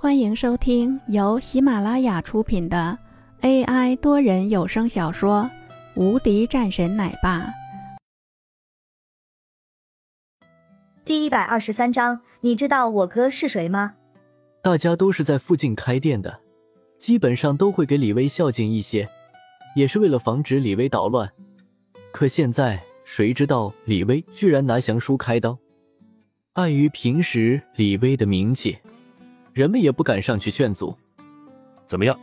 欢迎收听由喜马拉雅出品的 AI 多人有声小说《无敌战神奶爸》第一百二十三章。你知道我哥是谁吗？大家都是在附近开店的，基本上都会给李威孝敬一些，也是为了防止李威捣乱。可现在谁知道李威居然拿降书开刀？碍于平时李威的名气。人们也不敢上去劝阻。怎么样，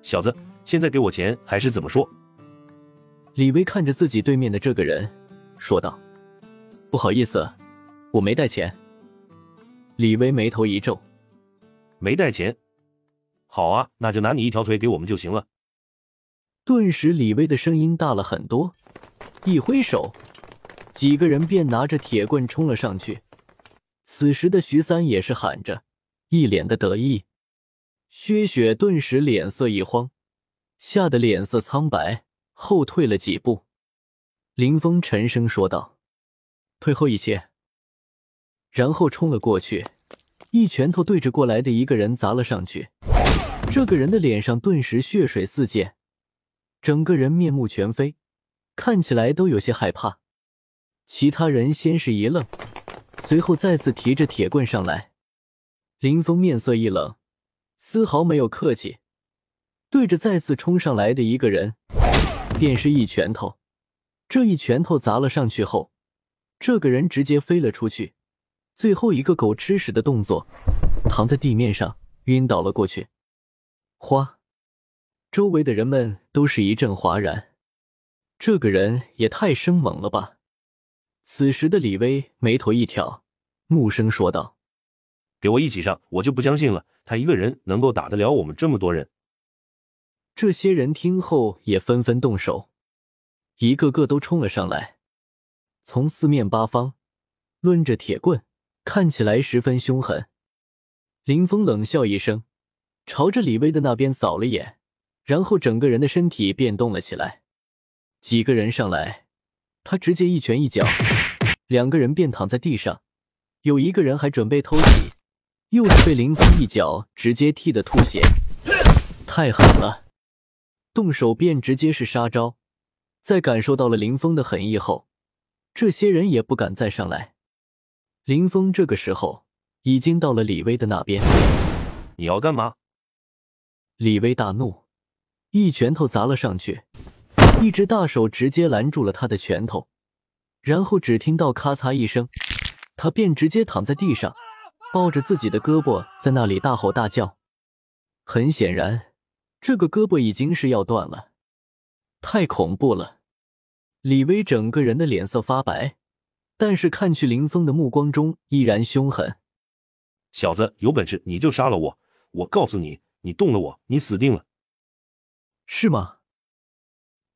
小子，现在给我钱还是怎么说？李威看着自己对面的这个人，说道：“不好意思，我没带钱。”李威眉头一皱：“没带钱？好啊，那就拿你一条腿给我们就行了。”顿时，李威的声音大了很多，一挥手，几个人便拿着铁棍冲了上去。此时的徐三也是喊着。一脸的得意，薛雪顿时脸色一慌，吓得脸色苍白，后退了几步。林峰沉声说道：“退后一些。”然后冲了过去，一拳头对着过来的一个人砸了上去。这个人的脸上顿时血水四溅，整个人面目全非，看起来都有些害怕。其他人先是一愣，随后再次提着铁棍上来。林峰面色一冷，丝毫没有客气，对着再次冲上来的一个人，便是一拳头。这一拳头砸了上去后，这个人直接飞了出去，最后一个狗吃屎的动作，躺在地面上晕倒了过去。哗！周围的人们都是一阵哗然，这个人也太生猛了吧！此时的李威眉头一挑，怒声说道。给我一起上，我就不相信了，他一个人能够打得了我们这么多人。这些人听后也纷纷动手，一个个都冲了上来，从四面八方抡着铁棍，看起来十分凶狠。林峰冷笑一声，朝着李威的那边扫了眼，然后整个人的身体变动了起来。几个人上来，他直接一拳一脚，两个人便躺在地上，有一个人还准备偷袭。又是被林峰一脚直接踢得吐血，太狠了！动手便直接是杀招。在感受到了林峰的狠意后，这些人也不敢再上来。林峰这个时候已经到了李威的那边，你要干嘛？李威大怒，一拳头砸了上去，一只大手直接拦住了他的拳头，然后只听到咔嚓一声，他便直接躺在地上。抱着自己的胳膊在那里大吼大叫，很显然，这个胳膊已经是要断了，太恐怖了！李威整个人的脸色发白，但是看去林峰的目光中依然凶狠。小子，有本事你就杀了我！我告诉你，你动了我，你死定了！是吗？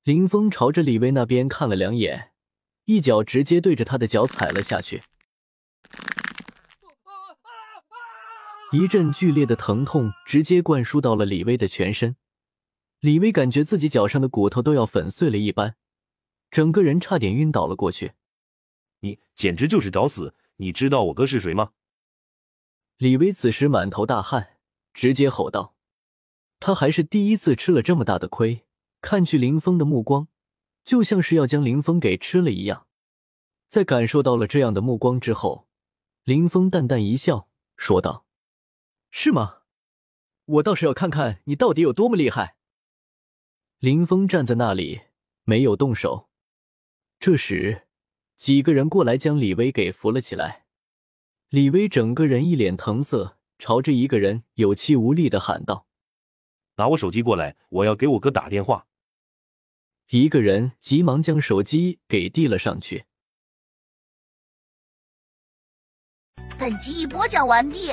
林峰朝着李威那边看了两眼，一脚直接对着他的脚踩了下去。一阵剧烈的疼痛直接灌输到了李威的全身，李威感觉自己脚上的骨头都要粉碎了一般，整个人差点晕倒了过去。你简直就是找死！你知道我哥是谁吗？李威此时满头大汗，直接吼道：“他还是第一次吃了这么大的亏。”看去林峰的目光，就像是要将林峰给吃了一样。在感受到了这样的目光之后，林峰淡淡一笑，说道。是吗？我倒是要看看你到底有多么厉害。林峰站在那里没有动手。这时，几个人过来将李威给扶了起来。李威整个人一脸疼色，朝着一个人有气无力的喊道：“拿我手机过来，我要给我哥打电话。”一个人急忙将手机给递了上去。本集已播讲完毕。